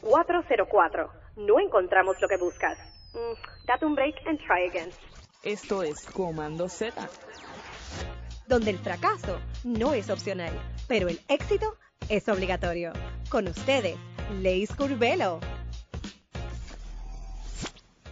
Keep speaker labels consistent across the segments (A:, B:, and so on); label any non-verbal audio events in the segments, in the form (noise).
A: 404. No encontramos lo que buscas. Mm, date un break and try again.
B: Esto es Comando Z.
A: Donde el fracaso no es opcional, pero el éxito es obligatorio. Con ustedes, Leis Curvelo.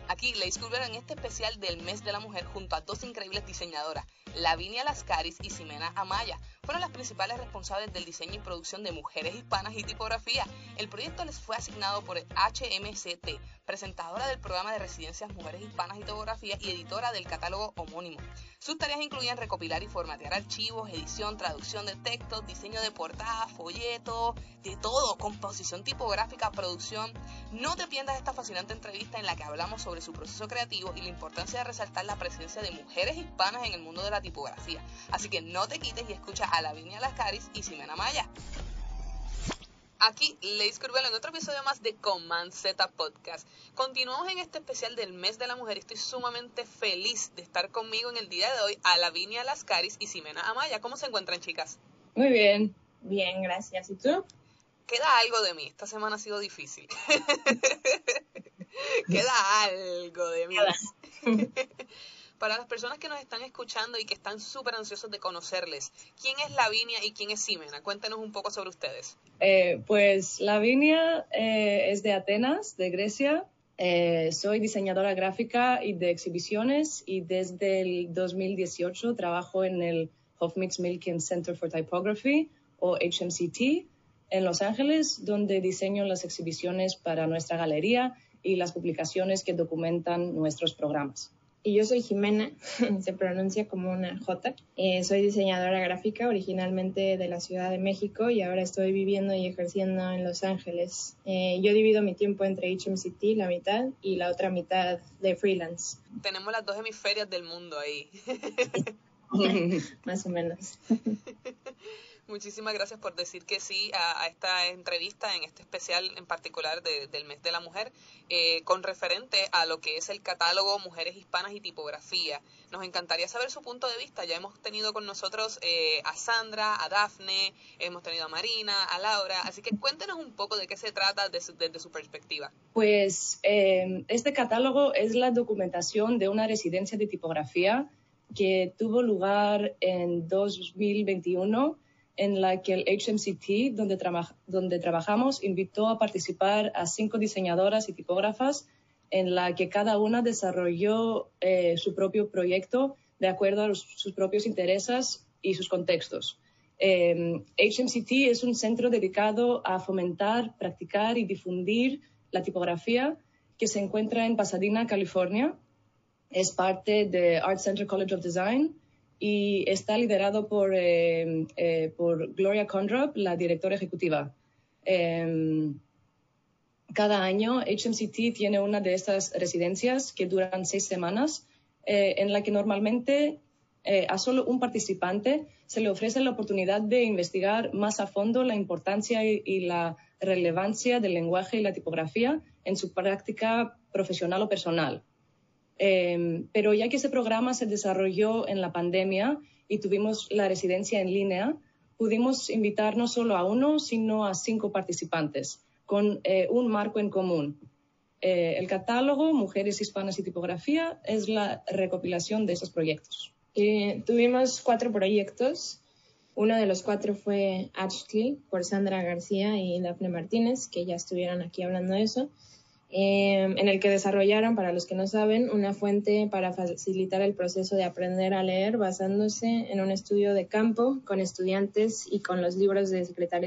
B: Aquí Leis Curvelo en este especial del mes de la mujer junto a dos increíbles diseñadoras, Lavinia Lascaris y Ximena Amaya. Fueron las principales responsables del diseño y producción de Mujeres Hispanas y Tipografía. El proyecto les fue asignado por HMCT, presentadora del programa de residencias Mujeres Hispanas y Tipografía y editora del catálogo homónimo. Sus tareas incluían recopilar y formatear archivos, edición, traducción de textos, diseño de portadas, folletos, de todo, composición tipográfica, producción. No te pierdas esta fascinante entrevista en la que hablamos sobre su proceso creativo y la importancia de resaltar la presencia de mujeres hispanas en el mundo de la tipografía. Así que no te quites y escucha a Lavinia Lascaris y Ximena Maya. Aquí Leis Curvelo en otro episodio más de Command Z Podcast. Continuamos en este especial del mes de la mujer y estoy sumamente feliz de estar conmigo en el día de hoy a Lavinia Lascaris y Ximena Amaya. ¿Cómo se encuentran, chicas?
C: Muy bien, bien, gracias. ¿Y tú?
B: Queda algo de mí. Esta semana ha sido difícil. (laughs) Queda algo de mí. (laughs) Para las personas que nos están escuchando y que están súper ansiosos de conocerles, ¿quién es Lavinia y quién es Ximena? Cuéntenos un poco sobre ustedes.
C: Eh, pues Lavinia eh, es de Atenas, de Grecia. Eh, soy diseñadora gráfica y de exhibiciones y desde el 2018 trabajo en el Hofmix Milken Center for Typography o HMCT en Los Ángeles, donde diseño las exhibiciones para nuestra galería y las publicaciones que documentan nuestros programas.
D: Y yo soy Jimena, (laughs) se pronuncia como una J. Eh, soy diseñadora gráfica originalmente de la Ciudad de México y ahora estoy viviendo y ejerciendo en Los Ángeles. Eh, yo divido mi tiempo entre HMCT, la mitad, y la otra mitad de freelance.
B: Tenemos las dos hemisferias del mundo ahí. (laughs)
D: Más o menos. (laughs)
B: Muchísimas gracias por decir que sí a, esta entrevista, en este especial en particular del mes de la mujer, eh, con referente a lo que es el catálogo Mujeres Hispanas y Tipografía. Nos encantaría saber su punto de vista. Ya hemos tenido con nosotros eh, a Sandra, a Dafne, hemos tenido a Marina, a Laura. Así que cuéntenos un poco de qué se trata desde su, perspectiva.
C: Pues eh, este catálogo es la documentación de una residencia de tipografía que tuvo lugar en 2021 en la que el HMCT, donde, trabajamos, invitó a participar a cinco diseñadoras y tipógrafas en la que cada una desarrolló eh, su propio proyecto de acuerdo a sus propios intereses y sus contextos. HMCT em, es un centro dedicado a fomentar, practicar y difundir la tipografía que se encuentra en Pasadena, California. Es parte de Art Center College of Design y está liderado por, eh, eh, por Gloria Condrop, la directora ejecutiva. Em, cada año HMCT tiene una de estas residencias que duran seis semanas, eh, en la que normalmente a solo un participante se le ofrece la oportunidad de investigar más a fondo la importancia y la relevancia del lenguaje y la tipografía en su práctica profesional o personal. Em, pero ya que ese programa se desarrolló en la pandemia y tuvimos la residencia en línea, pudimos invitar no solo a uno, sino a cinco participantes con eh, un marco en común. Eh, el catálogo Mujeres Hispanas y Tipografía es la recopilación de esos proyectos.
D: tuvimos cuatro proyectos. Uno de los cuatro fue Ashley por Sandra García y Daphne Martínez, que ya estuvieron aquí hablando de eso. Em, en el que desarrollaron, para los que no saben, una fuente para facilitar el proceso de aprender a leer basándose en un estudio de campo con estudiantes y con los libros de,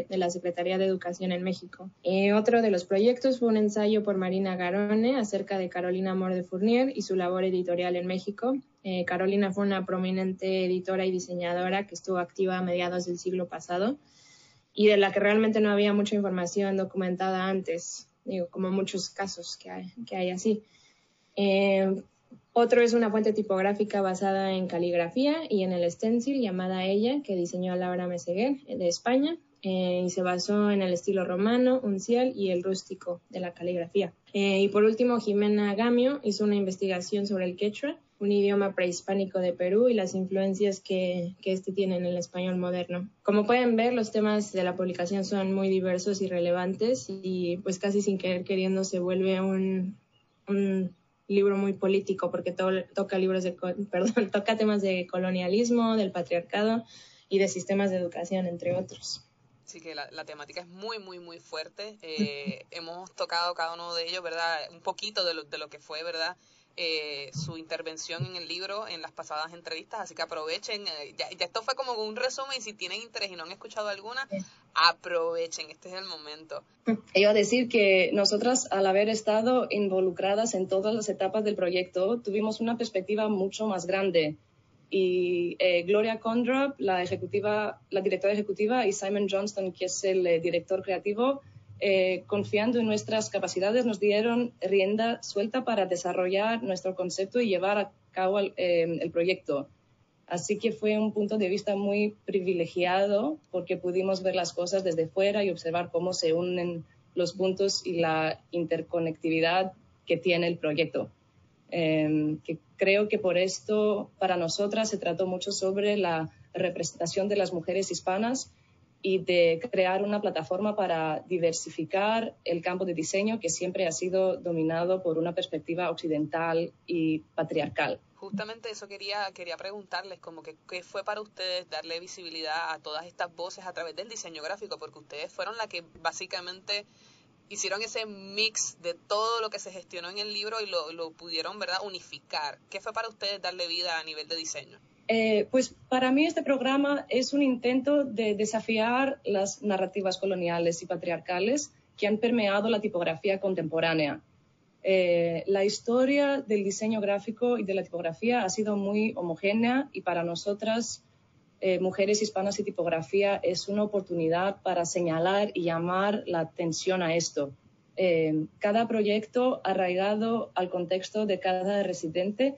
D: la Secretaría de Educación en México. Eh, otro de los proyectos fue un ensayo por Marina Garone acerca de Carolina Amor de Fournier y su labor editorial en México. Eh, Carolina fue una prominente editora y diseñadora que estuvo activa a mediados del siglo pasado y de la que realmente no había mucha información documentada antes como muchos casos que hay, que hay así. Eh, otro es una fuente tipográfica basada en caligrafía y en el stencil llamada Ella, que diseñó Laura Meseguer de España, eh, y se basó en el estilo romano, uncial y el rústico de la caligrafía. Eh, y por último, Jimena Gamio hizo una investigación sobre el quechua un idioma prehispánico de Perú y las influencias que, que este tiene en el español moderno. Como pueden ver, los temas de la publicación son muy diversos y relevantes y pues casi sin querer queriendo se vuelve un, un libro muy político porque toca libros de, (laughs) perdón, toca temas de colonialismo, del patriarcado y de sistemas de educación, entre otros.
B: Sí, que la, temática es muy, muy, muy fuerte. Eh, (laughs) hemos tocado cada uno de ellos, ¿verdad? Un poquito de lo, de lo que fue, ¿verdad? Eh, su intervención en el libro en las pasadas entrevistas, así que aprovechen. Eh, ya, esto fue como un resumen si tienen interés y no han escuchado alguna, aprovechen, este es el momento. (laughs)
C: Iba a decir que nosotras, al haber estado involucradas en todas las etapas del proyecto, tuvimos una perspectiva mucho más grande. Y eh, Gloria Condrop, la directora ejecutiva, y Simon Johnston, que es el director creativo, eh, confiando en nuestras capacidades, nos dieron rienda suelta para desarrollar nuestro concepto y llevar a cabo el, eh, proyecto. Así que fue un punto de vista muy privilegiado porque pudimos ver las cosas desde fuera y observar cómo se unen los puntos y la interconectividad que tiene el proyecto. Que creo que por esto para nosotras se trató mucho sobre la representación de las mujeres hispanas y de crear una plataforma para diversificar el campo de diseño que siempre ha sido dominado por una perspectiva occidental y patriarcal.
B: Justamente eso quería, quería preguntarles, como qué fue para ustedes darle visibilidad a todas estas voces a través del diseño gráfico, porque ustedes fueron la que básicamente hicieron ese mix de todo lo que se gestionó en el libro y lo, lo pudieron, ¿verdad?, unificar. ¿Qué fue para ustedes darle vida a nivel de diseño?
C: Eh, pues para mí este programa es un intento de desafiar las narrativas coloniales y patriarcales que han permeado la tipografía contemporánea. Eh, la historia del diseño gráfico y de la tipografía ha sido muy homogénea y para nosotras, eh, mujeres hispanas y tipografía, es una oportunidad para señalar y llamar la atención a esto. cada proyecto arraigado al contexto de cada residente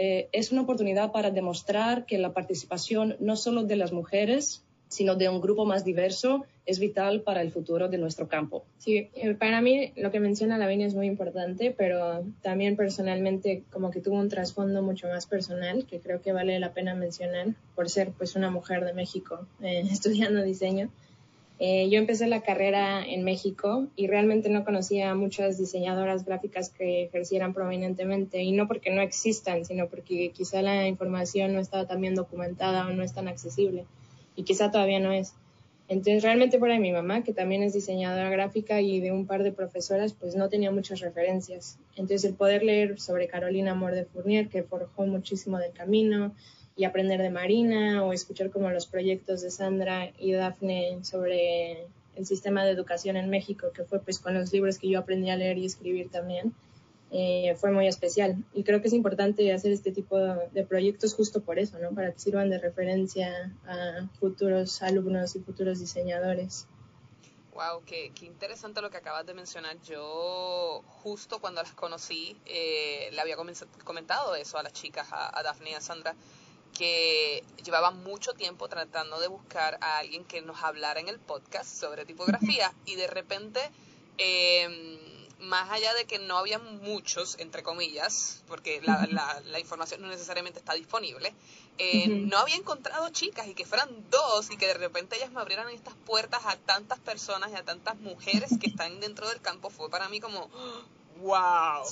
C: eh, es una oportunidad para demostrar que la participación no solo de las mujeres, sino de un grupo más diverso, es vital para el futuro de nuestro campo.
D: Sí, eh, para mí lo que menciona Lavinia es muy importante, pero también personalmente como que tuvo un trasfondo mucho más personal que creo que vale la pena mencionar por ser pues una mujer de México eh, (laughs) estudiando diseño. Eh, yo empecé la carrera en México y realmente no conocía a muchas diseñadoras gráficas que ejercieran prominentemente y no porque no existan, sino porque quizá la información no estaba tan bien documentada o no es tan accesible y quizá todavía no es. Entonces realmente para mi mamá, que también es diseñadora gráfica y de un par de profesoras, pues no tenía muchas referencias. Entonces el poder leer sobre Carolina Amor de Fournier, que forjó muchísimo del camino, y aprender de Marina o escuchar como los proyectos de Sandra y Dafne sobre el sistema de educación en México, que fue pues con los libros que yo aprendí a leer y escribir también, eh, fue muy especial. Y creo que es importante hacer este tipo de proyectos justo por eso, ¿no? Para que sirvan de referencia a futuros alumnos y futuros diseñadores.
B: Wow, qué, qué, interesante lo que acabas de mencionar. Yo justo cuando las conocí eh, le había comentado eso a las chicas, a, a Daphne y a Sandra, que llevaba mucho tiempo tratando de buscar a alguien que nos hablara en el podcast sobre tipografía (laughs) y de repente, em, más allá de que no había muchos, entre comillas, porque la, la, información no necesariamente está disponible, eh, no había encontrado chicas y que fueran dos y que de repente ellas me abrieran estas puertas a tantas personas y a tantas mujeres que están (laughs) dentro del campo fue para mí como, (gasps) wow.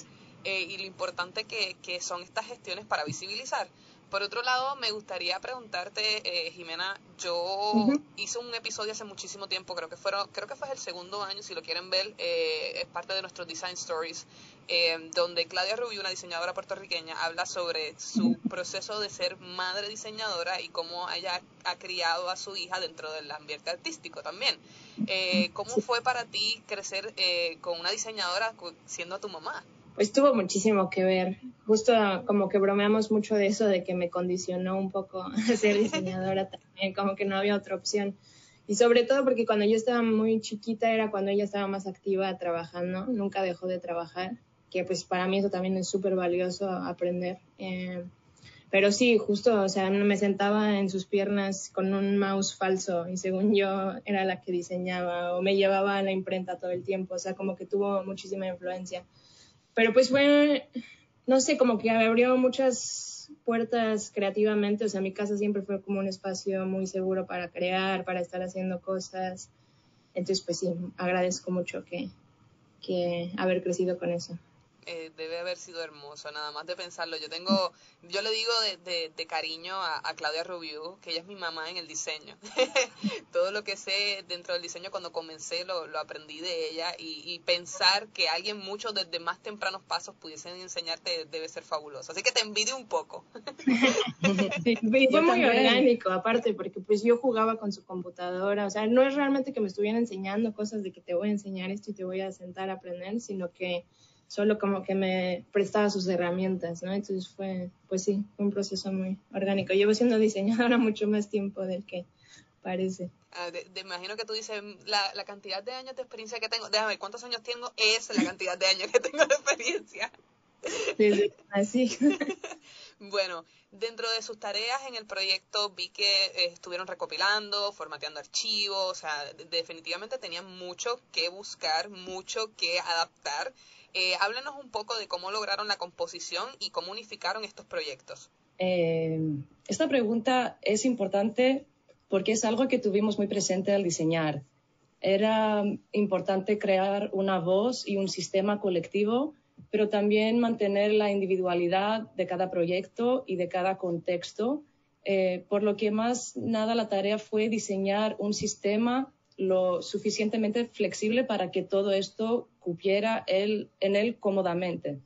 B: Eh, y lo importante que, que son estas gestiones para visibilizar. Por otro lado, me gustaría preguntarte, eh, Jimena, yo hice un episodio hace muchísimo tiempo, creo que fueron, creo que fue el segundo año, si lo quieren ver, eh, es parte de nuestros Design Stories, eh, donde Claudia Rubio, una diseñadora puertorriqueña, habla sobre su proceso de ser madre diseñadora y cómo ella ha criado a su hija dentro del ambiente artístico también. ¿Cómo fue para ti crecer con una diseñadora siendo tu mamá?
D: Pues tuvo muchísimo que ver. Justo como que bromeamos mucho de eso, de que me condicionó un poco (laughs) a ser diseñadora también, como que no había otra opción. Y sobre todo porque cuando yo estaba muy chiquita era cuando ella estaba más activa trabajando, nunca dejó de trabajar, que pues para mí eso también es súper valioso aprender. Eh, pero sí, justo, o sea, me sentaba en sus piernas con un mouse falso y según yo era la que diseñaba o me llevaba a la imprenta todo el tiempo, o sea, como que tuvo muchísima influencia. Pero pues fue, no sé, como que abrió muchas puertas creativamente, o sea, mi casa siempre fue como un espacio muy seguro para crear, para estar haciendo cosas. Entonces, pues sí, agradezco mucho que, que haber crecido con eso.
B: Eh, debe haber sido hermoso, nada más de pensarlo. Yo tengo, yo le digo de, de, cariño a, Claudia Rubiú, que ella es mi mamá en el diseño. (laughs) Todo lo que sé dentro del diseño cuando comencé lo, lo aprendí de ella y, pensar que alguien mucho desde más tempranos pasos pudiesen enseñarte debe ser fabuloso. Así que te envidio un poco. (laughs)
D: fue muy orgánico, aparte, porque pues yo jugaba con su computadora, o sea, no es realmente que me estuvieran enseñando cosas de que te voy a enseñar esto y te voy a sentar a aprender, sino que solo como que me prestaba sus herramientas, ¿no? Entonces fue, pues sí, un proceso muy orgánico. Llevo siendo diseñadora (laughs) mucho más tiempo del que parece.
B: Ah, de, imagino que tú dices, la, la, cantidad de años de experiencia que tengo, déjame ver cuántos años tengo, es la cantidad de años que tengo de experiencia.
D: Sí, así. (laughs)
B: bueno, dentro de sus tareas en el proyecto vi que eh, estuvieron recopilando, formateando archivos, o sea, definitivamente tenían mucho que buscar, mucho que adaptar eh, háblanos un poco de cómo lograron la composición y cómo unificaron estos proyectos.
C: Eh, esta pregunta es importante porque es algo que tuvimos muy presente al diseñar. Era importante crear una voz y un sistema colectivo, pero también mantener la individualidad de cada proyecto y de cada contexto, eh, por lo que más nada la tarea fue diseñar un sistema lo suficientemente flexible para que todo esto cupiera en él cómodamente.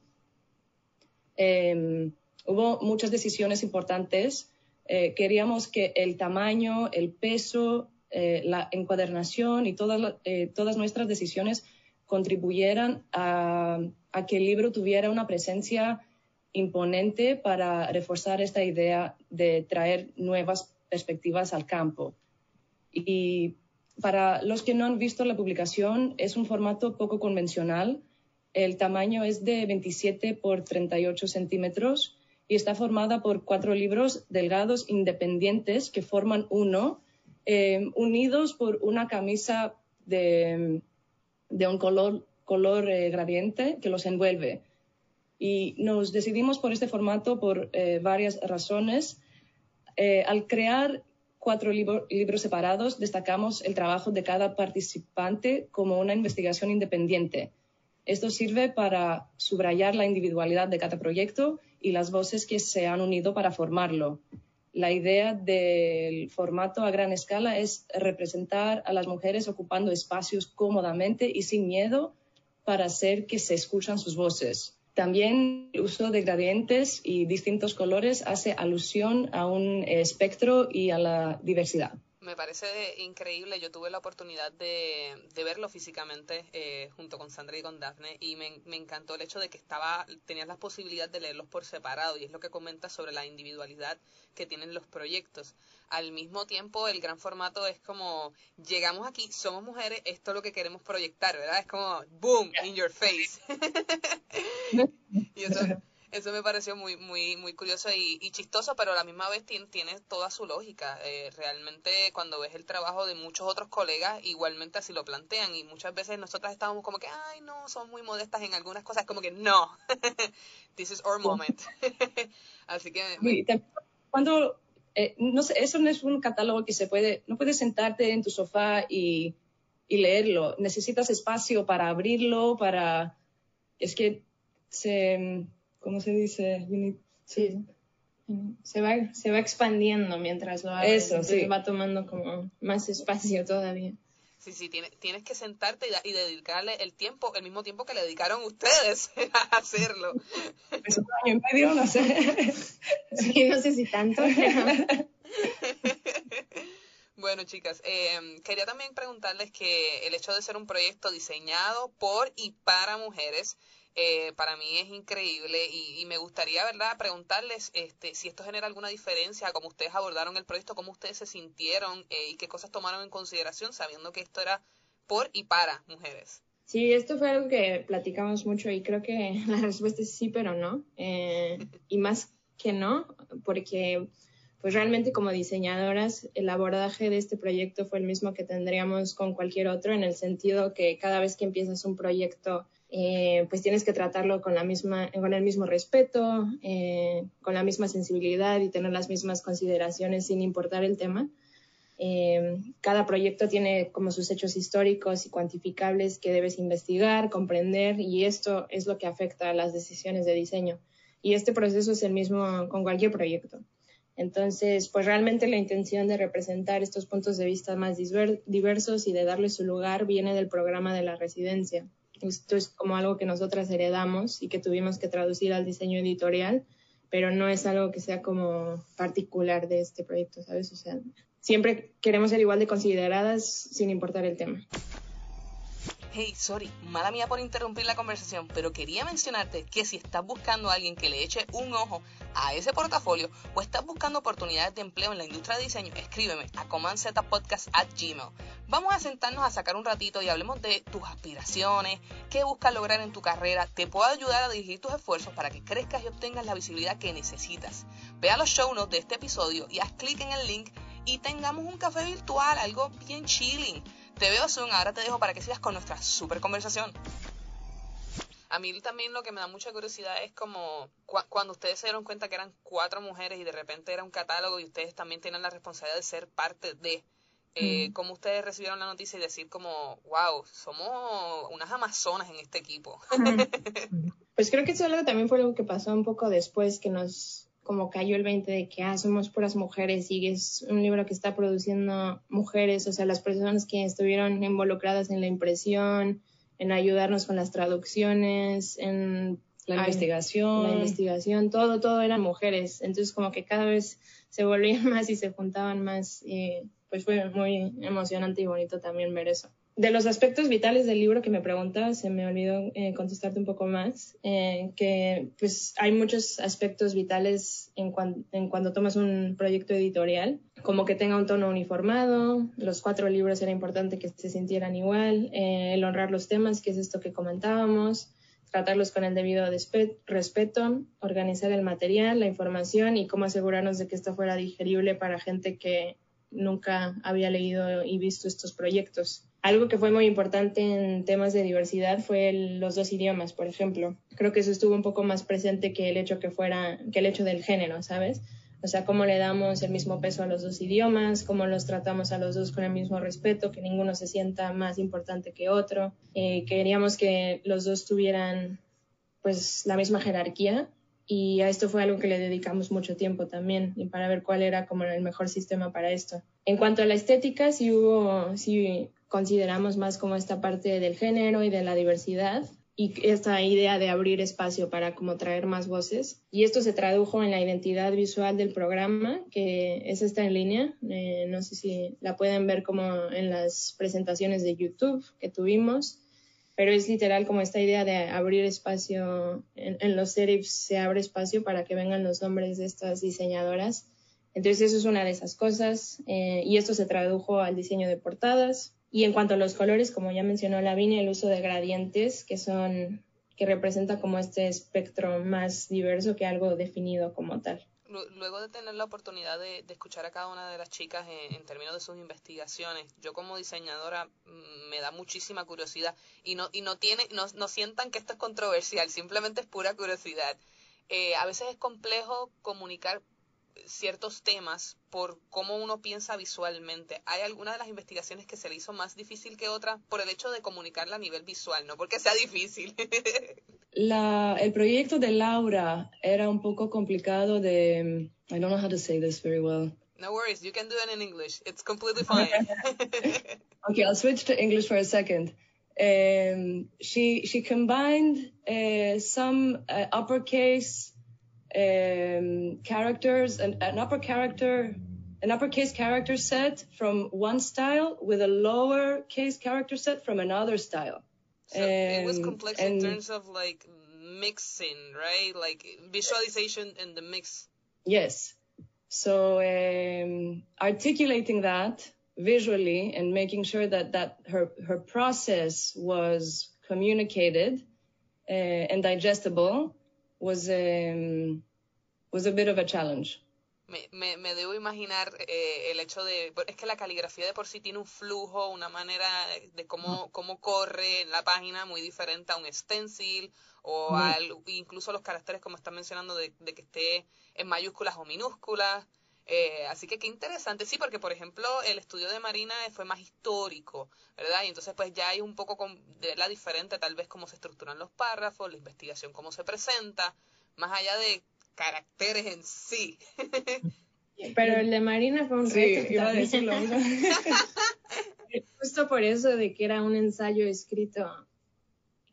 C: Em, hubo muchas decisiones importantes. Eh, queríamos que el tamaño, el peso, eh, la encuadernación y todas, eh, nuestras decisiones contribuyeran a, que el libro tuviera una presencia imponente para reforzar esta idea de traer nuevas perspectivas al campo. Para los que no han visto la publicación, es un formato poco convencional. El tamaño es de 27 por 38 centímetros y está formada por cuatro libros delgados independientes que forman uno, eh, unidos por una camisa de, un color, color eh, gradiente que los envuelve. Y nos decidimos por este formato por eh, varias razones. al crear cuatro libros separados, destacamos el trabajo de cada participante como una investigación independiente. Esto sirve para subrayar la individualidad de cada proyecto y las voces que se han unido para formarlo. La idea del formato a gran escala es representar a las mujeres ocupando espacios cómodamente y sin miedo para hacer que se escuchan sus voces. También el uso de gradientes y distintos colores hace alusión a un espectro y a la diversidad
B: me parece increíble. Yo tuve la oportunidad de, verlo físicamente eh, junto con Sandra y con Daphne y me, encantó el hecho de que estaba tenías la posibilidad de leerlos por separado y es lo que comenta sobre la individualidad que tienen los proyectos. Al mismo tiempo, el gran formato es como llegamos aquí, somos mujeres, esto es lo que queremos proyectar, ¿verdad? Es como boom in your face. (laughs) y eso eso me pareció muy, muy, muy curioso y, chistoso, pero a la misma vez tiene, tiene toda su lógica. Eh, realmente cuando ves el trabajo de muchos otros colegas, igualmente así lo plantean y muchas veces nosotras estábamos como que, ay, no, son muy modestas en algunas cosas, como que no, (laughs) this is our moment. (laughs) así que...
C: Cuando, eh, no sé, eso no es un catálogo que se puede, no puedes sentarte en tu sofá y, y leerlo. Necesitas espacio para abrirlo, para... Es que se ¿cómo se dice?
D: Sí. Se va, se va expandiendo mientras lo hace. Eso, sí. Va tomando como más espacio todavía.
B: Sí, sí, tienes, tienes que sentarte y, dedicarle el tiempo, el mismo tiempo que le dedicaron ustedes (laughs) a hacerlo.
C: Es un año y medio, no sé.
D: Sí, no sé si tanto. (laughs)
B: Bueno, chicas, eh, quería también preguntarles que el hecho de ser un proyecto diseñado por y para mujeres, eh, para mí es increíble y, me gustaría, ¿verdad?, preguntarles este, si esto genera alguna diferencia, cómo ustedes abordaron el proyecto, cómo ustedes se sintieron eh, y qué cosas tomaron en consideración sabiendo que esto era por y para mujeres.
D: Sí, esto fue algo que platicamos mucho y creo que (laughs) la respuesta es sí, pero no. Eh, y más que no, porque pues realmente como diseñadoras el abordaje de este proyecto fue el mismo que tendríamos con cualquier otro en el sentido que cada vez que empiezas un proyecto eh, pues tienes que tratarlo con, la misma, con el mismo respeto, eh, con la misma sensibilidad y tener las mismas consideraciones sin importar el tema. Eh, cada proyecto tiene como sus hechos históricos y cuantificables que debes investigar, comprender y esto es lo que afecta a las decisiones de diseño. Y este proceso es el mismo con cualquier proyecto. Entonces, pues realmente la intención de representar estos puntos de vista más diversos y de darle su lugar viene del programa de la residencia. Esto es como algo que nosotras heredamos y que tuvimos que traducir al diseño editorial, pero no es algo que sea como particular de este proyecto, ¿sabes? O sea, siempre queremos ser igual de consideradas sin importar el tema.
B: Hey, sorry, mala mía por interrumpir la conversación, pero quería mencionarte que si estás buscando a alguien que le eche un ojo a ese portafolio o estás buscando oportunidades de empleo en la industria de diseño, escríbeme a gmail. Vamos a sentarnos a sacar un ratito y hablemos de tus aspiraciones, qué buscas lograr en tu carrera. Te puedo ayudar a dirigir tus esfuerzos para que crezcas y obtengas la visibilidad que necesitas. Ve a los show notes de este episodio y haz clic en el link y tengamos un café virtual, algo bien chilling. Te veo Zoom, ahora te dejo para que sigas con nuestra super conversación. A mí también lo que me da mucha curiosidad es como cuando ustedes se dieron cuenta que eran cuatro mujeres y de repente era un catálogo y ustedes también tienen la responsabilidad de ser parte de eh, mm. cómo ustedes recibieron la noticia y decir como, wow, somos unas amazonas en este equipo. (laughs)
D: pues creo que eso también fue lo que pasó un poco después que nos como cayó el 20 de que ah, somos puras mujeres y es un libro que está produciendo mujeres, o sea, las personas que estuvieron involucradas en la impresión, en ayudarnos con las traducciones, en
C: la investigación.
D: La investigación, todo, todo eran mujeres. Entonces como que cada vez se volvían (laughs) más y se juntaban más y pues fue muy emocionante y bonito también ver eso de los aspectos vitales del libro que me preguntas, se me olvidó eh, contestarte un poco más, eh, que pues hay muchos aspectos vitales en, en, cuando tomas un proyecto editorial, como que tenga un tono uniformado, los cuatro libros era importante que se sintieran igual, eh, el honrar los temas, que es esto que comentábamos, tratarlos con el debido respeto, organizar el material, la información y cómo asegurarnos de que esto fuera digerible para gente que nunca había leído y visto estos proyectos. Algo que fue muy importante en temas de diversidad fue los dos idiomas, por ejemplo. Creo que eso estuvo un poco más presente que el hecho que fuera, que el hecho del género, ¿sabes? O sea, cómo le damos el mismo peso a los dos idiomas, cómo los tratamos a los dos con el mismo respeto, que ninguno se sienta más importante que otro. Eh, queríamos que los dos tuvieran pues la misma jerarquía y a esto fue algo que le dedicamos mucho tiempo también y para ver cuál era como el mejor sistema para esto. En cuanto a la estética, sí hubo, sí consideramos más como esta parte del género y de la diversidad y esta idea de abrir espacio para como traer más voces. Y esto se tradujo en la identidad visual del programa, que es esta en línea. Eh, no sé si la pueden ver como en las presentaciones de YouTube que tuvimos pero es literal como esta idea de abrir espacio, en, los serifs se abre espacio para que vengan los nombres de estas diseñadoras. Entonces eso es una de esas cosas eh, y esto se tradujo al diseño de portadas. Y en cuanto a los colores, como ya mencionó Lavinia, el uso de gradientes que son que representa como este espectro más diverso que algo definido como tal
B: luego de tener la oportunidad de, escuchar a cada una de las chicas en, términos de sus investigaciones, yo como diseñadora mm, me da muchísima curiosidad y no, y no, tiene, no, no sientan que esto es controversial, simplemente es pura curiosidad. Eh, a veces es complejo comunicar ciertos temas por cómo uno piensa visualmente. ¿Hay alguna de las investigaciones que se le hizo más difícil que otra por el hecho de comunicarla a nivel visual, no porque sea difícil? (laughs)
C: La, el proyecto de Laura era un poco complicado de... I don't know how to say this very well.
B: No worries, you can do it in English. It's completely fine. (laughs)
C: okay, I'll switch to English for a second. Um, she she combined uh, some uh, uppercase um, characters, an, an upper character, an uppercase character set from one style with a lower case character set from another style.
B: So it was complex and, in terms of like mixing, right? Like visualization and the mix.
C: Yes. So um, articulating that visually and making sure that that her her process was communicated uh, and digestible was um, was a bit of a challenge.
B: me, me, debo imaginar eh, el hecho de, es que la caligrafía de por sí tiene un flujo, una manera de cómo, cómo corre la página muy diferente a un stencil o al, incluso los caracteres como están mencionando de, que esté en mayúsculas o minúsculas. Eh, así que qué interesante, sí, porque por ejemplo el estudio de Marina fue más histórico, ¿verdad? Y entonces pues ya hay un poco de la diferente tal vez cómo se estructuran los párrafos, la investigación, cómo se presenta, más allá de caracteres en sí. (laughs)
D: Pero el de Marina fue un reto. Iba a decirlo (laughs) (laughs) Justo por eso de que era un ensayo escrito,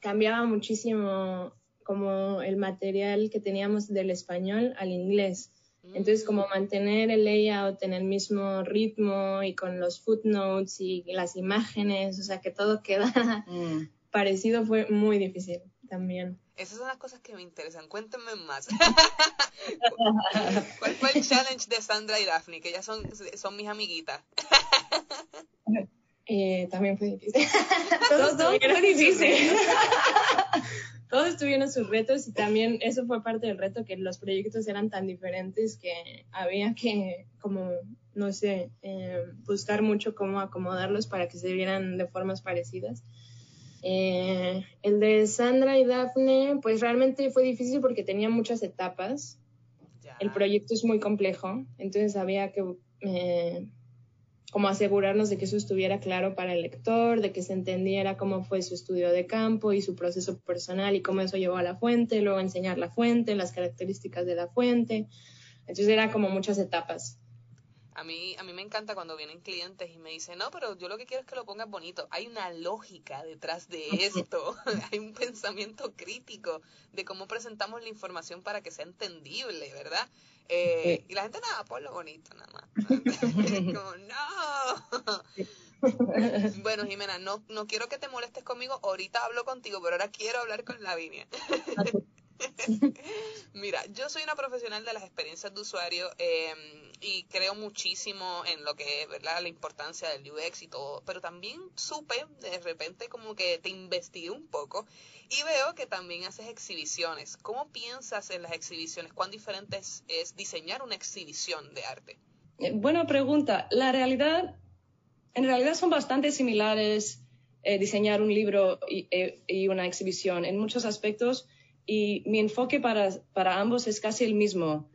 D: cambiaba muchísimo como el material que teníamos del español al inglés. Entonces, como mantener el layout en el mismo ritmo y con los footnotes y las imágenes, o sea, que todo queda mm. (laughs) parecido fue muy difícil también.
B: Esas son las cosas que me interesan. Cuéntenme más. (laughs) ¿Cuál fue el challenge de Sandra y Daphne? Que ellas son, son mis amiguitas.
D: Eh, también fue difícil. (laughs)
C: Todos, fue difícil.
D: Todos tuvieron sus retos y también eso fue parte del reto, que los proyectos eran tan diferentes que había que, como, no sé, eh, buscar mucho cómo acomodarlos para que se vieran de formas parecidas. Eh, el de Sandra y Daphne, pues realmente fue difícil porque tenía muchas etapas. El proyecto es muy complejo, entonces había que eh, como asegurarnos de que eso estuviera claro para el lector, de que se entendiera cómo fue su estudio de campo y su proceso personal y cómo eso llevó a la fuente, luego enseñar la fuente, las características de la fuente. Entonces era como muchas etapas.
B: A mí, a mí me encanta cuando vienen clientes y me dicen, no, pero yo lo que quiero es que lo pongas bonito. Hay una lógica detrás de (laughs) esto, (laughs) hay un pensamiento crítico de cómo presentamos la información para que sea entendible, ¿verdad? Eh, y la gente, nada, lo bonito, nada más. (laughs) Como, no. bueno, Jimena, no, no quiero que te molestes conmigo. Ahorita hablo contigo, pero ahora quiero hablar con Lavinia. (laughs) Mira, yo soy una profesional de las experiencias de usuario em, y creo muchísimo en lo que es ¿verdad? la importancia del UX y todo, pero también supe de repente como que te investigué un poco y veo que también haces exhibiciones. ¿Cómo piensas en las exhibiciones? ¿Cuán diferente es, diseñar una exhibición de arte?
C: Eh, buena pregunta. La realidad, en realidad son bastante similares eh, diseñar un libro eh, y una exhibición. En muchos aspectos y mi enfoque para, para ambos es casi el mismo,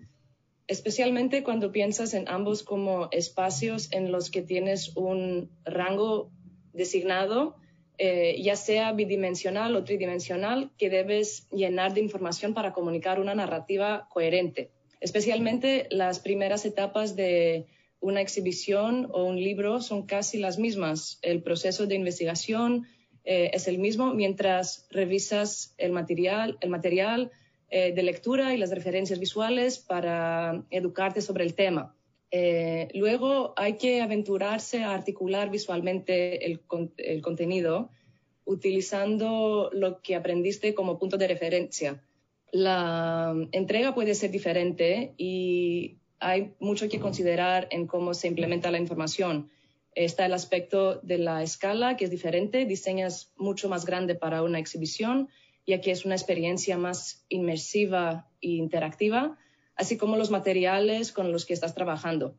C: especialmente cuando piensas en ambos como espacios en los que tienes un rango designado, eh, ya sea bidimensional o tridimensional, que debes llenar de información para comunicar una narrativa coherente. Especialmente las primeras etapas de una exhibición o un libro son casi las mismas. El proceso de investigación, eh, es el mismo mientras revisas el material, el material eh, de lectura y las referencias visuales para educarte sobre el tema. Eh, luego hay que aventurarse a articular visualmente el, el contenido utilizando lo que aprendiste como punto de referencia. La entrega puede ser diferente y hay mucho que considerar en cómo se implementa la información. Está el aspecto de la escala, que es diferente. Diseñas mucho más grande para una exhibición, ya que es una experiencia más inmersiva e interactiva, así como los materiales con los que estás trabajando.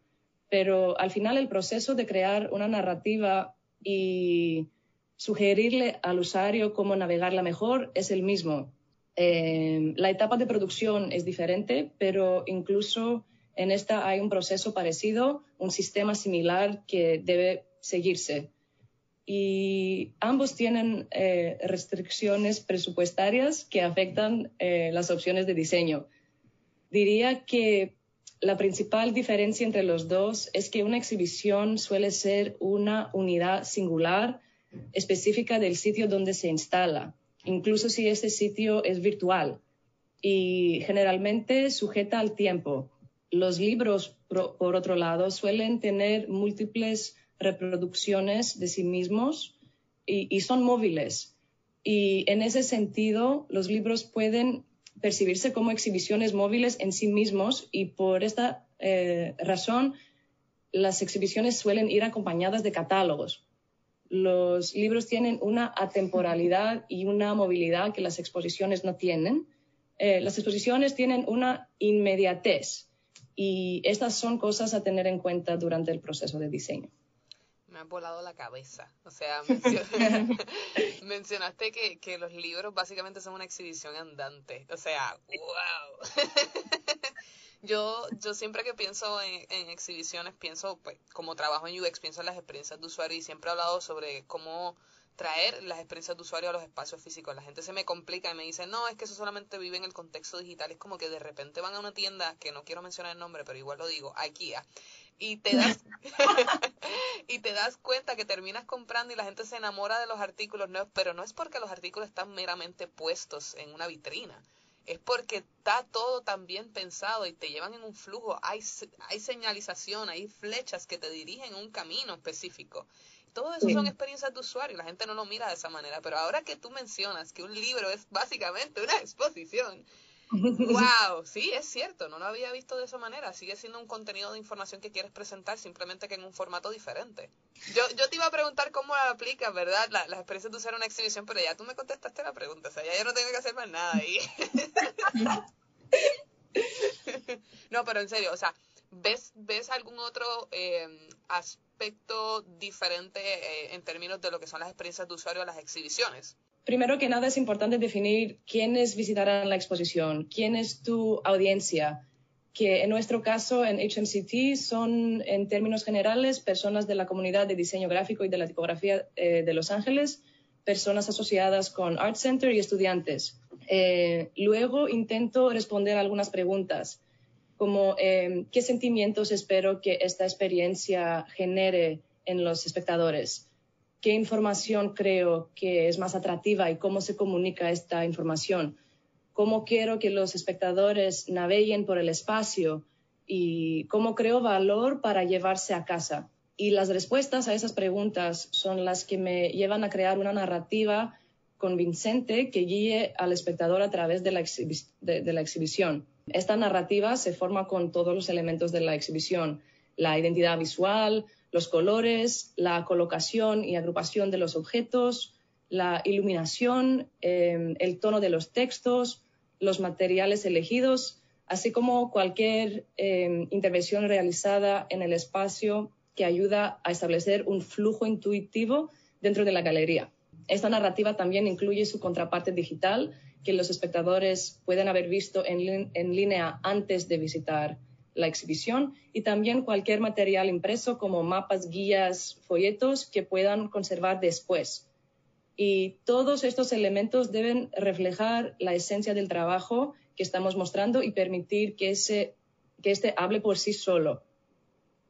C: Pero al final el proceso de crear una narrativa y sugerirle al usuario cómo navegarla mejor es el mismo. Eh, la etapa de producción es diferente, pero incluso en esta hay un proceso parecido, un sistema similar que debe seguirse. Y ambos tienen eh, restricciones presupuestarias que afectan eh, las opciones de diseño. Diría que la principal diferencia entre los dos es que una exhibición suele ser una unidad singular específica del sitio donde se instala, incluso si ese sitio es virtual y generalmente sujeta al tiempo, los libros, por otro lado, suelen tener múltiples reproducciones de sí mismos y, son móviles. Y en ese sentido, los libros pueden percibirse como exhibiciones móviles en sí mismos y por esta eh, razón las exhibiciones suelen ir acompañadas de catálogos. Los libros tienen una atemporalidad y una movilidad que las exposiciones no tienen. Eh, las exposiciones tienen una inmediatez Y estas son cosas a tener en cuenta durante el proceso de diseño.
B: Me ha volado la cabeza. O sea, (laughs) mencionaste que, que, los libros básicamente son una exhibición andante. O sea, wow. (laughs) yo, yo siempre que pienso en, exhibiciones, pienso, pues, como trabajo en UX, pienso en las experiencias de usuario y siempre he hablado sobre cómo traer las experiencias de usuario a los espacios físicos. La gente se me complica y me dice, no, es que eso solamente vive en el contexto digital. Es como que de repente van a una tienda, que no quiero mencionar el nombre, pero igual lo digo, IKEA, y te das, (laughs) y te das cuenta que terminas comprando y la gente se enamora de los artículos, no, pero no es porque los artículos están meramente puestos en una vitrina. Es porque está todo tan bien pensado y te llevan en un flujo. Hay, hay señalización, hay flechas que te dirigen un camino específico. Todo eso son experiencias de usuario, la gente no lo mira de esa manera, pero ahora que tú mencionas que un libro es básicamente una (laughs) exposición, wow, sí, es cierto, no lo había visto de esa manera, sigue siendo un contenido de información que quieres presentar, simplemente que en un formato diferente. Yo, yo te iba a preguntar cómo la aplicas, ¿verdad? las experiencias de usar una exhibición, pero ya tú me contestaste la pregunta, o sea, ya yo no tengo que hacer más nada ahí. (laughs) (laughs) no, pero en serio, o sea, ¿ves, ves algún otro eh, aspecto? diferente eh, en términos de lo que son las experiencias de usuario a las exhibiciones?
C: Primero que nada es importante definir quiénes visitarán la exposición, quién es tu audiencia, que en nuestro caso en HMCT son en términos generales personas de la comunidad de diseño gráfico y de la tipografía eh, de Los Ángeles, personas asociadas con Art Center y estudiantes. Luego intento responder algunas preguntas como em, qué sentimientos espero que esta experiencia genere en los espectadores, qué información creo que es más atractiva y cómo se comunica esta información, cómo quiero que los espectadores naveguen por el espacio y cómo creo valor para llevarse a casa. Y las respuestas a esas preguntas son las que me llevan a crear una narrativa convincente que guíe al espectador a través de la exhibición. Esta narrativa se forma con todos los elementos de la exhibición, la identidad visual, los colores, la colocación y agrupación de los objetos, la iluminación, em, el tono de los textos, los materiales elegidos, así como cualquier em, intervención realizada en el espacio que ayuda a establecer un flujo intuitivo dentro de la galería. Esta narrativa también incluye su contraparte digital que los espectadores pueden haber visto en, línea antes de visitar la exhibición y también cualquier material impreso como mapas, guías, folletos que puedan conservar después. Y todos estos elementos deben reflejar la esencia del trabajo que estamos mostrando y permitir que, ese, este hable por sí solo.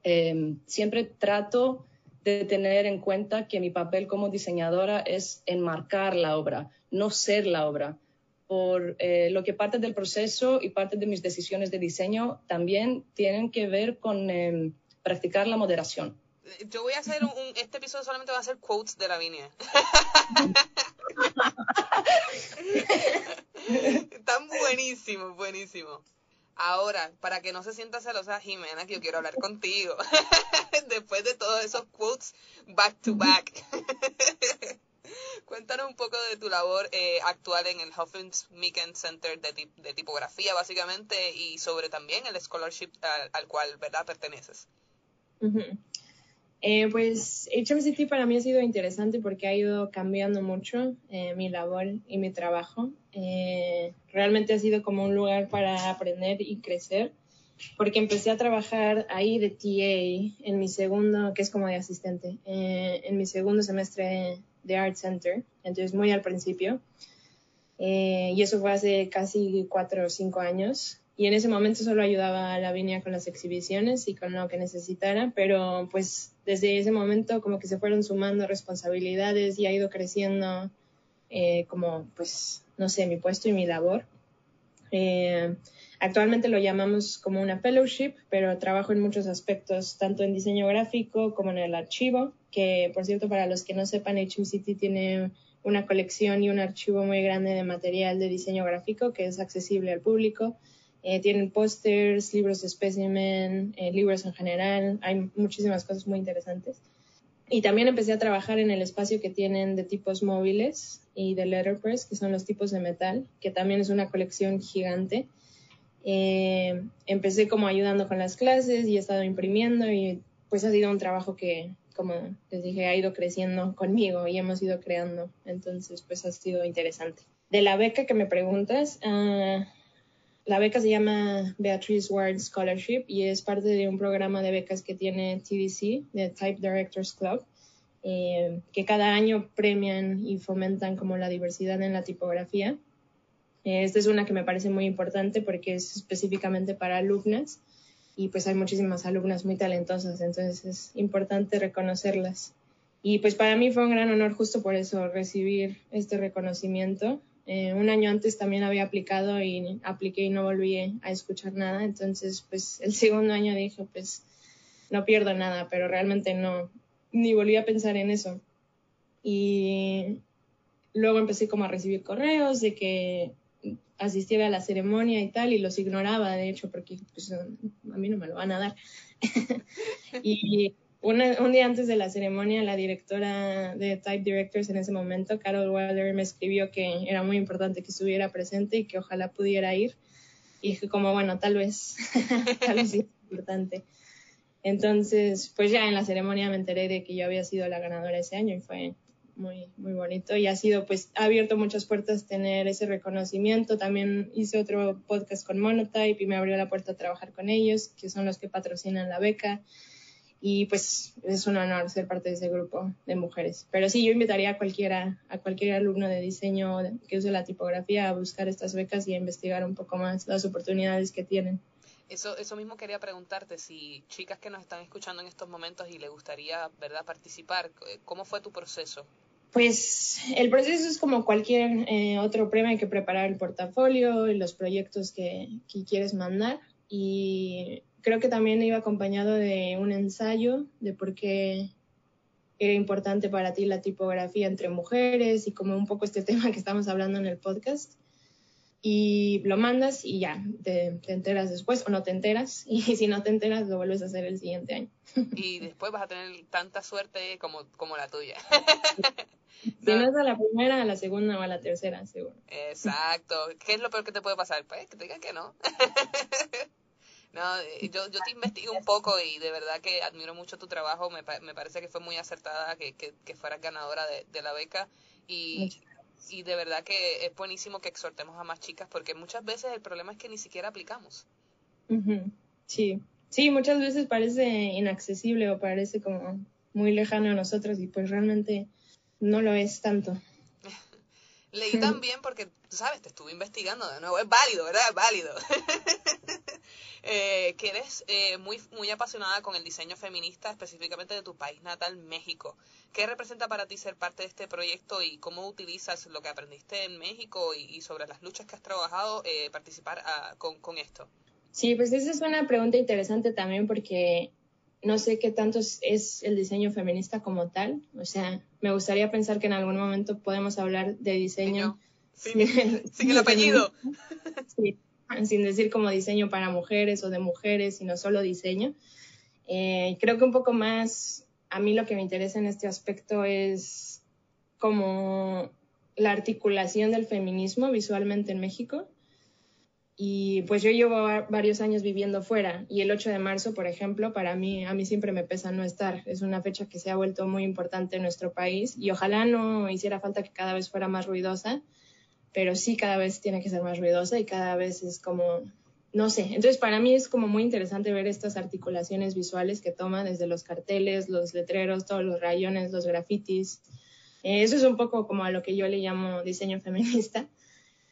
C: Em, siempre trato de tener en cuenta que mi papel como diseñadora es enmarcar la obra, no ser la obra por eh, lo que parte del proceso y parte de mis decisiones de diseño también tienen que ver con em, practicar la moderación.
B: Yo voy a hacer un, este episodio solamente va a ser quotes de la línea. (laughs) Están buenísimos, buenísimos. Ahora, para que no se sienta celosa Jimena, que yo quiero hablar contigo. (laughs) Después de todos esos quotes back to back. (laughs) Cuéntanos un poco de tu labor eh, actual en el Huffington Center de, tipografía, básicamente, y sobre también el scholarship al, cual, ¿verdad?, perteneces.
D: Eh, pues HMCT para mí ha sido interesante porque ha ido cambiando mucho eh, mi labor y mi trabajo. realmente ha sido como un lugar para aprender y crecer porque empecé a trabajar ahí de TA en mi segundo, que es como de asistente, en mi segundo semestre de Art Center, entonces muy al principio. Eh, y eso fue hace casi cuatro o cinco años. Y en ese momento solo ayudaba a Lavinia con las exhibiciones y con lo que necesitara, pero pues desde ese momento como que se fueron sumando responsabilidades y ha ido creciendo eh, como pues no sé, mi puesto y mi labor. Eh, actualmente lo llamamos como una fellowship, pero trabajo en muchos aspectos, tanto en diseño gráfico como en el archivo que por cierto para los que no sepan, HMCT tiene una colección y un archivo muy grande de material de diseño gráfico que es accesible al público. Eh, tienen pósters, libros de espécimen, eh, libros en general, hay muchísimas cosas muy interesantes. Y también empecé a trabajar en el espacio que tienen de tipos móviles y de letterpress, que son los tipos de metal, que también es una colección gigante Eh, empecé como ayudando con las clases y he estado imprimiendo y pues ha sido un trabajo que, como les dije, ha ido creciendo conmigo y hemos ido creando. Entonces, pues ha sido interesante. De la beca que me preguntas, uh, la beca se llama Beatrice Ward Scholarship y es parte de un programa de becas que tiene TDC, de Type Directors Club, eh, que cada año premian y fomentan como la diversidad en la tipografía. Eh, esta es una que me parece muy importante porque es específicamente para alumnas y pues hay muchísimas alumnas muy talentosas, entonces es importante reconocerlas. Y pues para mí fue un gran honor justo por eso recibir este reconocimiento eh, un año antes también había aplicado y apliqué y no volví a escuchar nada. Entonces, pues el segundo año dije, pues no pierdo nada, pero realmente no, ni volví a pensar en eso. Y luego empecé como a recibir correos de que asistiera a la ceremonia y tal, y los ignoraba, de hecho, porque pues, a mí no me lo van a dar. (laughs) y un día antes de la ceremonia, la directora de Type Directors en ese momento, Carol Wilder, me escribió que era muy importante que estuviera presente y que ojalá pudiera ir. Y dije como, bueno, tal vez, (laughs) tal vez es importante. Entonces, pues ya en la ceremonia me enteré de que yo había sido la ganadora ese año y fue muy, muy bonito. Y ha sido, pues, ha abierto muchas puertas tener ese reconocimiento. También hice otro podcast con Monotype y me abrió la puerta a trabajar con ellos, que son los que patrocinan la beca y pues es un honor ser parte de ese grupo de mujeres. Pero sí, yo invitaría a cualquiera, a cualquier alumno de diseño que use la tipografía a buscar estas becas y a investigar un poco más las oportunidades que tienen.
B: Eso, eso mismo quería preguntarte, si chicas que nos están escuchando en estos momentos y les gustaría, ¿verdad?, participar, ¿cómo fue tu proceso?
D: Pues el proceso es como cualquier eh, otro premio, hay que preparar el portafolio y los proyectos que, que quieres mandar y creo que también iba acompañado de un ensayo de por qué era importante para ti la tipografía entre mujeres y como un poco este (laughs) tema que estamos hablando en el podcast. Y lo mandas y ya, te, enteras después o no te enteras. (laughs) Y si no te enteras, lo vuelves a hacer el siguiente año. (laughs)
B: Y después vas a tener tanta suerte como, como la tuya.
D: Si no. es a la primera, a la segunda o a la tercera, seguro.
B: Exacto. ¿Qué es lo peor que te puede pasar? Pues que te digan que no. No, eh, yo, yo te investigo un poco y de verdad que admiro mucho tu trabajo. Me, me parece que fue muy acertada que, que, que fueras ganadora de, de, la beca y, y de verdad que es buenísimo que exhortemos a más chicas porque muchas veces el problema es que ni siquiera aplicamos.
D: Sí, sí, muchas veces parece inaccesible o parece como muy lejano a nosotros y pues realmente no lo es tanto. (laughs)
B: Leí también porque, tú sabes, te estuve investigando de nuevo. Es válido, ¿verdad? Es válido. (laughs) eh, que eres eh, muy, muy apasionada con el diseño feminista, específicamente de tu país natal, México. ¿Qué representa para ti ser parte de este proyecto y cómo utilizas lo que aprendiste en México y, y sobre las luchas que has trabajado eh, participar a, con, con esto?
D: Sí, pues esa es una pregunta interesante también porque no sé qué tanto es el diseño feminista como tal. O sea, me gustaría pensar que en algún momento podemos hablar de diseño.
B: Sin, sin, sin el (laughs) apellido. (laughs)
D: Sí, (laughs) sin decir como diseño para mujeres o de mujeres, sino solo diseño. Eh, creo que un poco más, a mí lo que me interesa en este aspecto es como la articulación del feminismo visualmente en México. Y pues yo llevo varios años viviendo fuera y el 8 de marzo, por ejemplo, para mí, a mí siempre me pesa no estar. Es una fecha que se ha vuelto muy importante en nuestro país y ojalá no hiciera falta que cada vez fuera más ruidosa, pero sí cada vez tiene que ser más ruidosa y cada vez es como, no sé, entonces para mí es como muy interesante ver estas articulaciones visuales que toma desde los carteles, los letreros, todos los rayones, los grafitis. Eh, eso es un poco como a lo que yo le llamo diseño feminista.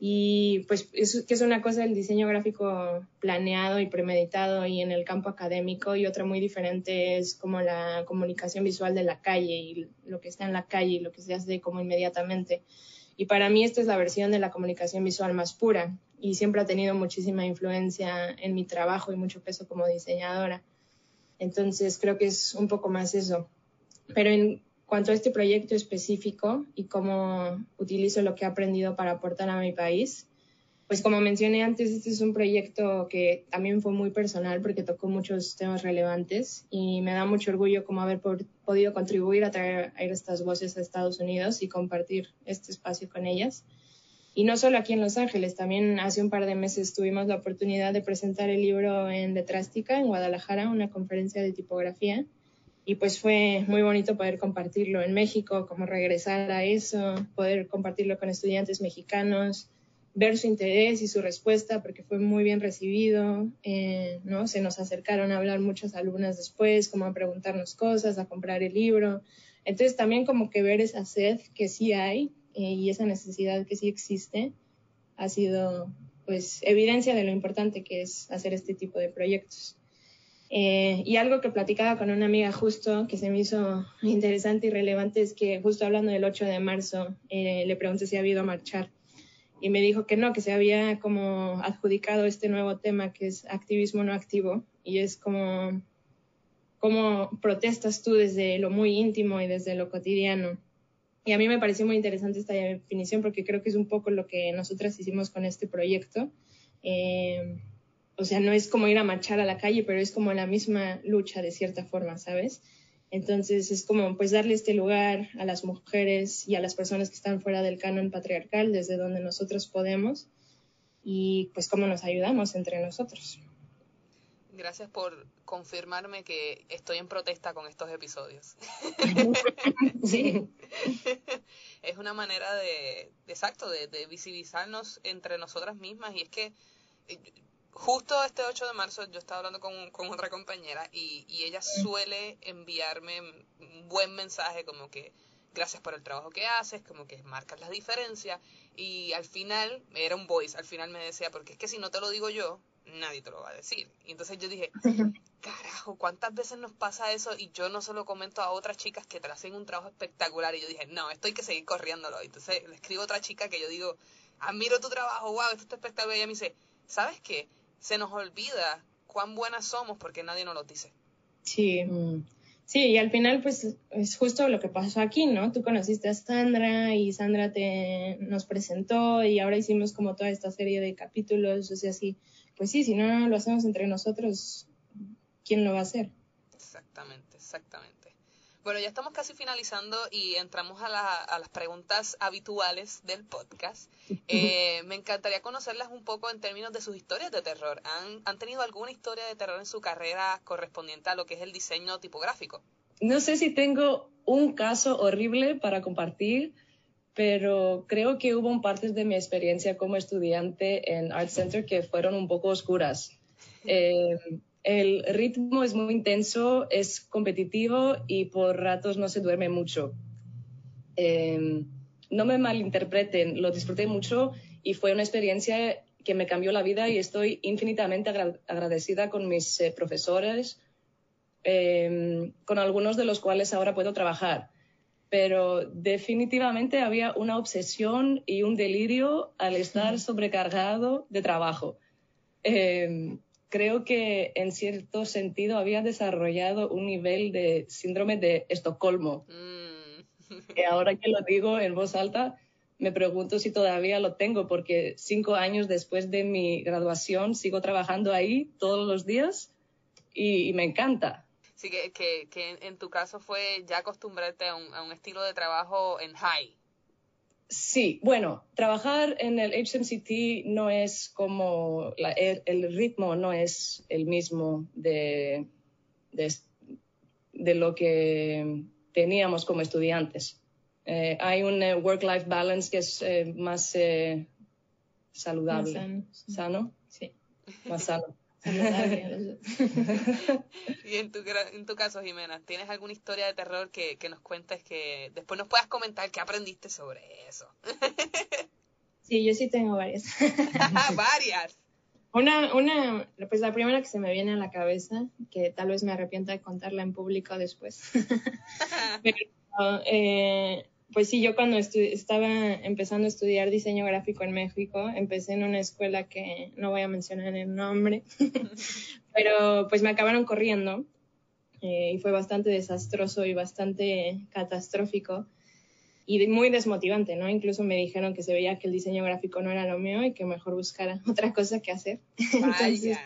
D: Y pues es, que es una cosa el diseño gráfico planeado y premeditado y en el campo académico y otra muy diferente es como la comunicación visual de la calle y lo que está en la calle y lo que se hace como inmediatamente. Y para mí esta es la versión de la comunicación visual más pura y siempre ha tenido muchísima influencia en mi trabajo y mucho peso como diseñadora. Entonces creo que es un poco más eso. Pero en cuanto a este proyecto específico y cómo utilizo lo que he aprendido para aportar a mi país, pues como mencioné antes, este es un proyecto que también fue muy personal porque tocó muchos temas relevantes y me da mucho orgullo como haber podido contribuir a traer a estas voces a Estados Unidos y compartir este espacio con ellas. Y no solo aquí en Los Ángeles, también hace un par de meses tuvimos la oportunidad de presentar el libro en Letrástica, en Guadalajara, una conferencia de tipografía. Y pues fue muy bonito poder compartirlo en México, como regresar a eso, poder compartirlo con estudiantes mexicanos, ver su interés y su respuesta, porque fue muy bien recibido, eh, ¿no? Se nos acercaron a hablar muchas alumnas después, como a preguntarnos cosas, a comprar el libro. Entonces también como que ver esa sed que sí hay eh, y esa necesidad que sí existe ha sido pues evidencia de lo importante que es hacer este tipo de proyectos. Eh, y algo que platicaba con una amiga justo que se me hizo interesante y relevante es que justo hablando del 8 de marzo le pregunté si había ido a marchar y me dijo que no, que se había como adjudicado este nuevo tema que es activismo no activo y es como cómo protestas tú desde lo muy íntimo y desde lo cotidiano. Y a mí me pareció muy interesante esta definición porque creo que es un poco lo que nosotras hicimos con este proyecto. Eh, o sea, no es como ir a marchar a la calle, pero es como la misma lucha de cierta forma, ¿sabes? Entonces es como pues darle este lugar a las mujeres y a las personas que están fuera del canon patriarcal desde donde nosotros podemos y pues cómo nos ayudamos entre nosotros.
B: Gracias por confirmarme que estoy en protesta con estos episodios. (laughs)
D: sí. (laughs)
B: es una manera de, exacto, de, de visibilizarnos entre nosotras mismas y es que eh, justo este 8 de marzo yo estaba hablando con, otra compañera y, ella suele enviarme un buen mensaje como que gracias por el trabajo que haces, como que marcas la diferencia y al final, era un voice, al final me decía, porque es que si no te lo digo yo, nadie te lo va a decir. Y entonces yo dije, carajo, ¿cuántas veces nos pasa eso? Y yo no se lo comento a otras chicas que te hacen un trabajo espectacular y yo dije, no, esto hay que seguir corriéndolo. Entonces le escribo a otra chica que yo digo, admiro tu trabajo, wow, esto está espectacular. Y ella me dice, ¿sabes qué? Se nos olvida cuán buenas somos porque nadie nos lo dice.
D: Sí, mm. sí, y al final pues es justo lo que pasó aquí, ¿no? Tú conociste a Sandra y Sandra te nos presentó y ahora hicimos como toda esta serie de capítulos, o sea, sí, pues sí, si no lo hacemos entre nosotros, ¿quién lo va a hacer?
B: Exactamente, exactamente. Bueno, ya estamos casi finalizando y entramos a, las preguntas habituales del podcast. (laughs) Eh, me encantaría conocerlas un poco en términos de sus historias de terror. ¿Han, ¿Han tenido alguna historia de terror en su carrera correspondiente a lo que es el diseño tipográfico?
C: No sé si tengo un caso horrible para compartir, pero creo que hubo partes de mi experiencia como estudiante en Art Center que fueron un poco oscuras. (laughs) Eh, el ritmo es muy intenso, es competitivo y por ratos no se duerme mucho. Em, no me malinterpreten, lo disfruté mucho y fue una experiencia que me cambió la vida y estoy infinitamente agradecida con mis eh, profesores, em, con algunos de los cuales ahora puedo trabajar. Pero definitivamente había una obsesión y un delirio al estar sobrecargado de trabajo. Em, creo que en cierto sentido había desarrollado un nivel de síndrome de Estocolmo. Mm. Que ahora que lo (laughs) digo en voz alta, me pregunto si todavía lo tengo, porque cinco años después de mi graduación sigo trabajando ahí todos los días y, me encanta.
B: Sí, que, que, en tu caso fue ya acostumbrarte a un, a un estilo de trabajo en high.
C: Sí, bueno, trabajar en el HMCT no es como el, ritmo no es el mismo de, de, lo que teníamos como estudiantes. Eh, hay un eh, work-life balance que es eh, más saludable.
D: sano.
C: ¿Sano?
D: Sí.
C: Más sano. (laughs)
B: y en tu, en tu caso, Jimena, ¿tienes alguna historia de terror que, que nos cuentes que después nos puedas comentar qué aprendiste sobre eso? (laughs)
D: sí, yo sí tengo varias. (laughs)
B: varias.
D: Una, una, pues la primera que se me viene a la cabeza, que tal vez me arrepienta de contarla en público después. Pero, eh, pues sí, yo cuando estaba empezando a estudiar diseño gráfico en México, empecé en una escuela que no voy a mencionar el nombre, (laughs) pero pues me acabaron corriendo eh, y fue bastante desastroso y bastante catastrófico y muy desmotivante, ¿no? Incluso me dijeron que se veía que el diseño gráfico no era lo mío y que mejor buscara (laughs) otra cosa que hacer. (laughs)
B: Entonces,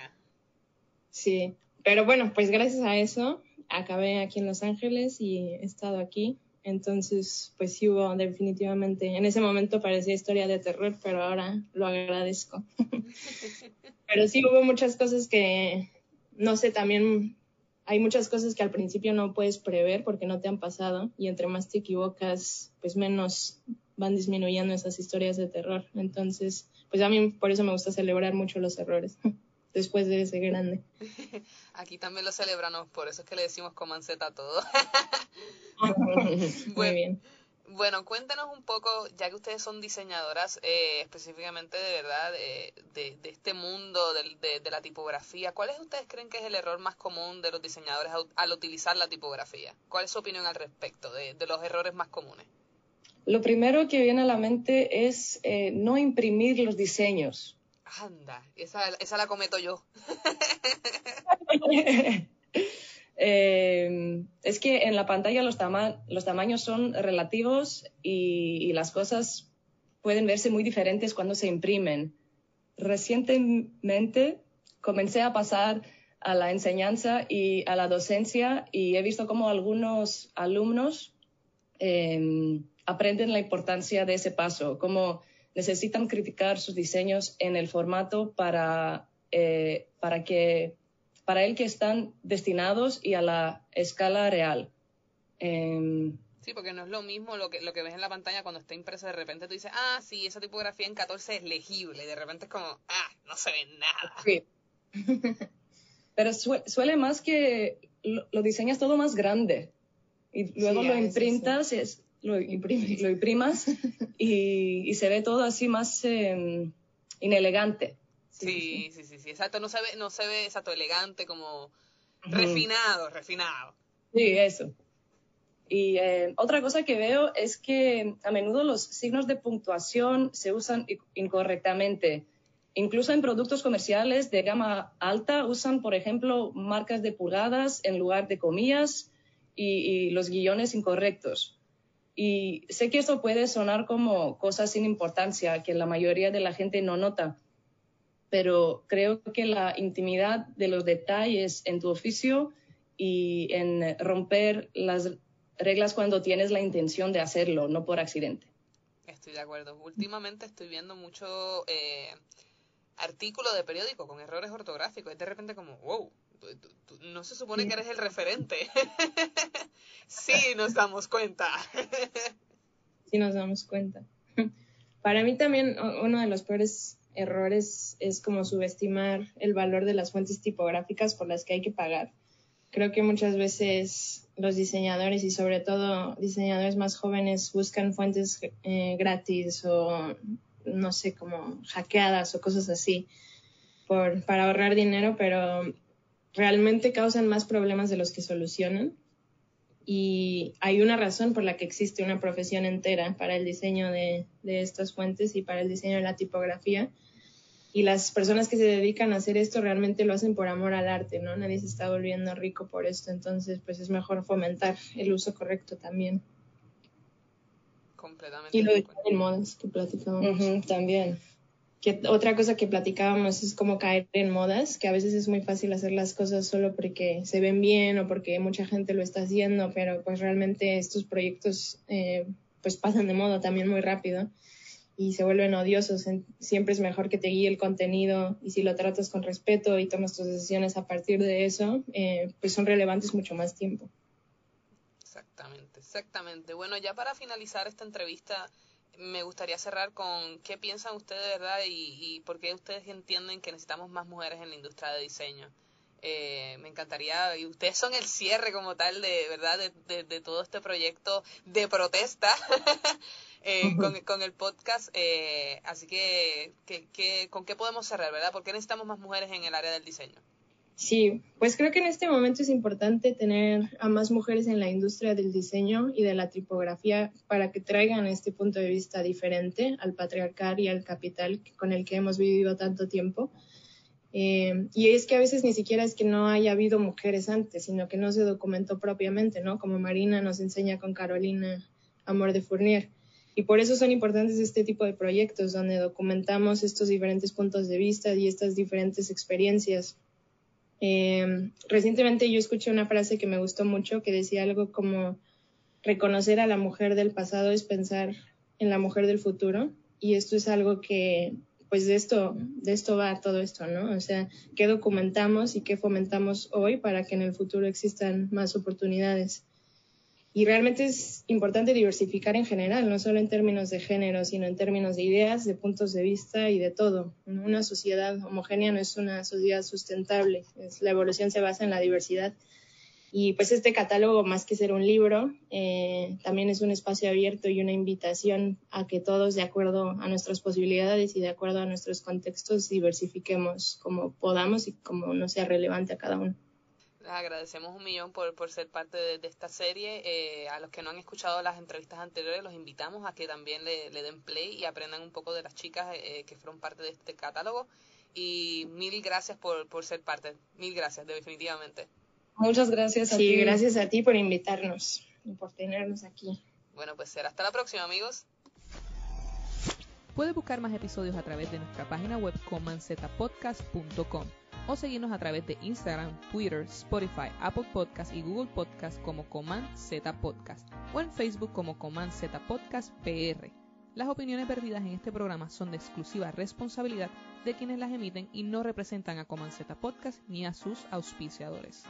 D: sí, pero bueno, pues gracias a eso acabé aquí en Los Ángeles y he estado aquí Entonces, pues sí hubo definitivamente, en ese momento parecía historia de terror, pero ahora lo agradezco. (laughs) pero sí hubo muchas cosas que, no sé, también hay muchas cosas que al principio no puedes prever porque no te han pasado y entre más te equivocas, pues menos van disminuyendo esas historias de terror. Entonces, pues a mí por eso me gusta celebrar mucho los errores (laughs) después de ese grande. (laughs)
B: Aquí también lo celebramos, por eso es que le decimos comanceta a todo. (laughs)
D: Muy bien.
B: Bueno, cuéntenos un poco, ya que ustedes son diseñadoras eh, específicamente de verdad de, este mundo de, la tipografía, ¿cuáles ustedes creen que es el error más común de los diseñadores al, utilizar la tipografía? ¿Cuál es su opinión al respecto de, los errores más comunes?
C: Lo primero que viene a la mente es eh, no imprimir los diseños.
B: Anda, esa, esa la cometo yo. (laughs)
C: Eh, es que en la pantalla los, los tamaños son relativos y, las cosas pueden verse muy diferentes cuando se imprimen. Recientemente comencé a pasar a la enseñanza y a la docencia y he visto cómo algunos alumnos em, aprenden la importancia de ese paso, cómo necesitan criticar sus diseños en el formato para, eh, para que para él que están destinados y a la escala real. Em,
B: sí, porque no es lo mismo lo que, lo que ves en la pantalla cuando está impreso, de repente tú dices, ah, sí, esa tipografía en 14 es legible, y de repente es como, ah, no se ve nada.
C: Sí. (laughs) Pero suele más que lo, diseñas todo más grande y luego lo imprintas, es, lo, lo imprimas (laughs) y, se ve todo así más em, inelegante.
B: Sí, sí, sí, sí, exacto. No se ve, no se ve exacto elegante, como refinado, refinado.
C: Sí, eso. Y eh, otra cosa que veo es que a menudo los signos de puntuación se usan incorrectamente. Incluso en productos comerciales de gama alta usan, por ejemplo, marcas de pulgadas en lugar de comillas y, y los guiones incorrectos. Y sé que esto puede sonar como cosas sin importancia que la mayoría de la gente no nota, pero creo que la intimidad de los detalles en tu oficio y en romper las reglas cuando tienes la intención de hacerlo, no por accidente.
B: Estoy de acuerdo. Últimamente estoy viendo mucho eh, artículo de periódico con errores ortográficos. Es de repente como, wow, no se supone que eres el referente. (laughs) sí, nos damos cuenta. (laughs)
D: sí, nos damos cuenta. Para mí también uno de los peores errores es como subestimar el valor de las fuentes tipográficas por las que hay que pagar. Creo que muchas veces los diseñadores y sobre todo diseñadores más jóvenes buscan fuentes eh, gratis o no sé, como hackeadas o cosas así por, para ahorrar dinero, pero realmente causan más problemas de los que solucionan. Y hay una razón por la que existe una profesión entera para el diseño de, de estas fuentes y para el diseño de la tipografía y las personas que se dedican a hacer esto realmente lo hacen por amor al arte, ¿no? Nadie se está volviendo rico por esto, entonces pues es mejor fomentar el uso correcto también.
B: Completamente.
D: Y lo de modas que platicábamos.
C: también.
D: Que otra cosa que platicábamos es cómo caer en modas, que a veces es muy fácil hacer las cosas solo porque se ven bien o porque mucha gente lo está haciendo, pero pues realmente estos proyectos eh, pues pasan de moda también muy rápido y se vuelven odiosos. Siempre es mejor que te guíe el contenido y si lo tratas con respeto y tomas tus decisiones a partir de eso, eh, pues son relevantes mucho más tiempo.
B: Exactamente, exactamente. Bueno, ya para finalizar esta entrevista, me gustaría cerrar con qué piensan ustedes, ¿verdad? Y, y por qué ustedes entienden que necesitamos más mujeres en la industria de diseño. Eh, me encantaría, y ustedes son el cierre como tal de, ¿verdad? De, de todo este proyecto de protesta (laughs) Eh, con, el podcast. Eh, así que, ¿con qué podemos cerrar, verdad? ¿Por qué necesitamos más mujeres en el área del diseño?
D: Sí, pues creo que en este momento es importante tener a más mujeres en la industria del diseño y de la tipografía para que traigan este punto de vista diferente al patriarcal y al capital con el que hemos vivido tanto tiempo. Eh, y es que a veces ni siquiera es que no haya habido mujeres antes, sino que no se documentó propiamente, ¿no? Como Marina nos enseña con Carolina Amor de Fournier. Y por eso son importantes este tipo de proyectos donde documentamos estos diferentes puntos de vista y estas diferentes experiencias. Em, recientemente yo escuché una frase que me gustó mucho que decía algo como, reconocer a la mujer del pasado es pensar en la mujer del futuro y esto es algo que pues de esto de esto va todo esto, ¿no? O sea, qué documentamos y qué fomentamos hoy para que en el futuro existan más oportunidades. Y realmente es importante diversificar en general, no solo en términos de género, sino en términos de ideas, de puntos de vista y de todo. Una sociedad homogénea no es una sociedad sustentable, la evolución se basa en la diversidad. Y pues este catálogo, más que ser un libro, eh, también es un espacio abierto y una invitación a que todos, de acuerdo a nuestras posibilidades y de acuerdo a nuestros contextos, diversifiquemos como podamos y como no sea relevante a cada uno.
B: Les agradecemos un millón por, por ser parte de, esta serie. Eh, a los que no han escuchado las entrevistas anteriores, los invitamos a que también le, den play y aprendan un poco de las chicas eh, que fueron parte de este catálogo. Y mil gracias por, por ser parte. Mil gracias, definitivamente.
C: Muchas gracias
D: a sí, gracias a ti por invitarnos y por tenernos aquí.
B: Bueno, pues será hasta la próxima, amigos.
E: Puedes buscar más episodios a través de nuestra página web comanzetapodcast.com o seguirnos a través de Instagram, Twitter, Spotify, Apple Podcast y Google Podcast como Coman Z Podcast o en Facebook como Coman Z Podcast PR. Las opiniones perdidas en este programa son de exclusiva responsabilidad de quienes las emiten y no representan a Coman Z Podcast ni a sus auspiciadores.